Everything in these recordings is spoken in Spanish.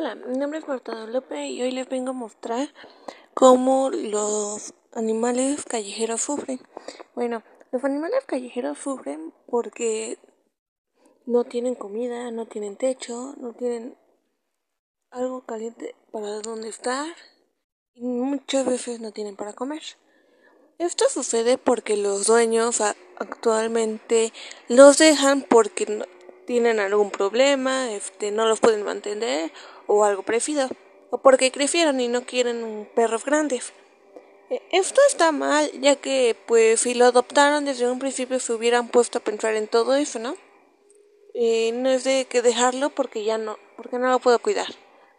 Hola, mi nombre es Marta López y hoy les vengo a mostrar cómo los animales callejeros sufren. Bueno, los animales callejeros sufren porque no tienen comida, no tienen techo, no tienen algo caliente para donde estar y muchas veces no tienen para comer. Esto sucede porque los dueños actualmente los dejan porque tienen algún problema, este, no los pueden mantener o algo parecido, o porque crecieron y no quieren perros grandes. E, esto está mal, ya que pues si lo adoptaron desde un principio se hubieran puesto a pensar en todo eso, ¿no? Eh, no es de que dejarlo porque ya no, porque no lo puedo cuidar,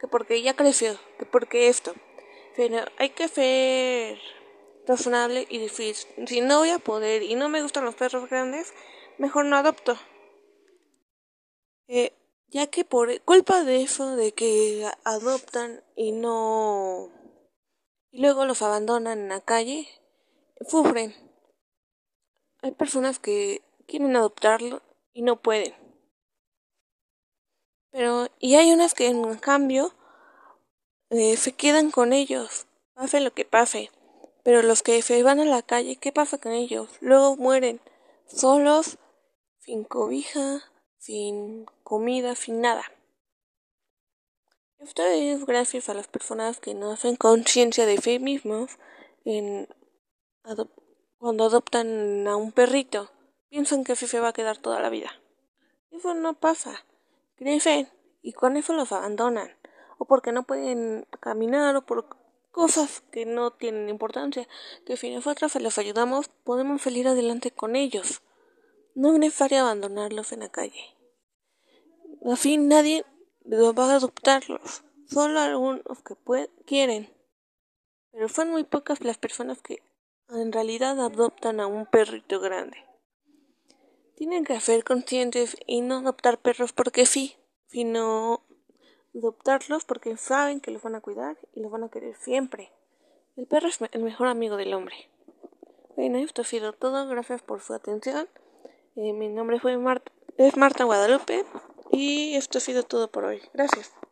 que porque ya creció, que porque esto. Pero hay que ser razonable y difícil. Si no voy a poder y no me gustan los perros grandes, mejor no adopto. Eh, ya que por culpa de eso, de que adoptan y no... y luego los abandonan en la calle, sufren. Hay personas que quieren adoptarlo y no pueden. Pero, y hay unas que en cambio eh, se quedan con ellos, pase lo que pase. Pero los que se van a la calle, ¿qué pasa con ellos? Luego mueren solos, sin cobija, sin comida, sin nada. Esto es gracias a las personas que no hacen conciencia de sí mismos en cuando adoptan a un perrito. Piensan que así se va a quedar toda la vida. Eso no pasa. Crecen y con eso los abandonan. O porque no pueden caminar o por cosas que no tienen importancia. Que si nosotros se los ayudamos, podemos salir adelante con ellos. No es necesario abandonarlos en la calle. Así nadie va a adoptarlos, solo algunos que quieren. Pero son muy pocas las personas que en realidad adoptan a un perrito grande. Tienen que ser conscientes y no adoptar perros porque sí, sino adoptarlos porque saben que los van a cuidar y los van a querer siempre. El perro es el mejor amigo del hombre. Bueno, esto ha sido todo. Gracias por su atención. Eh, mi nombre es Marta Guadalupe y esto ha sido todo por hoy. Gracias.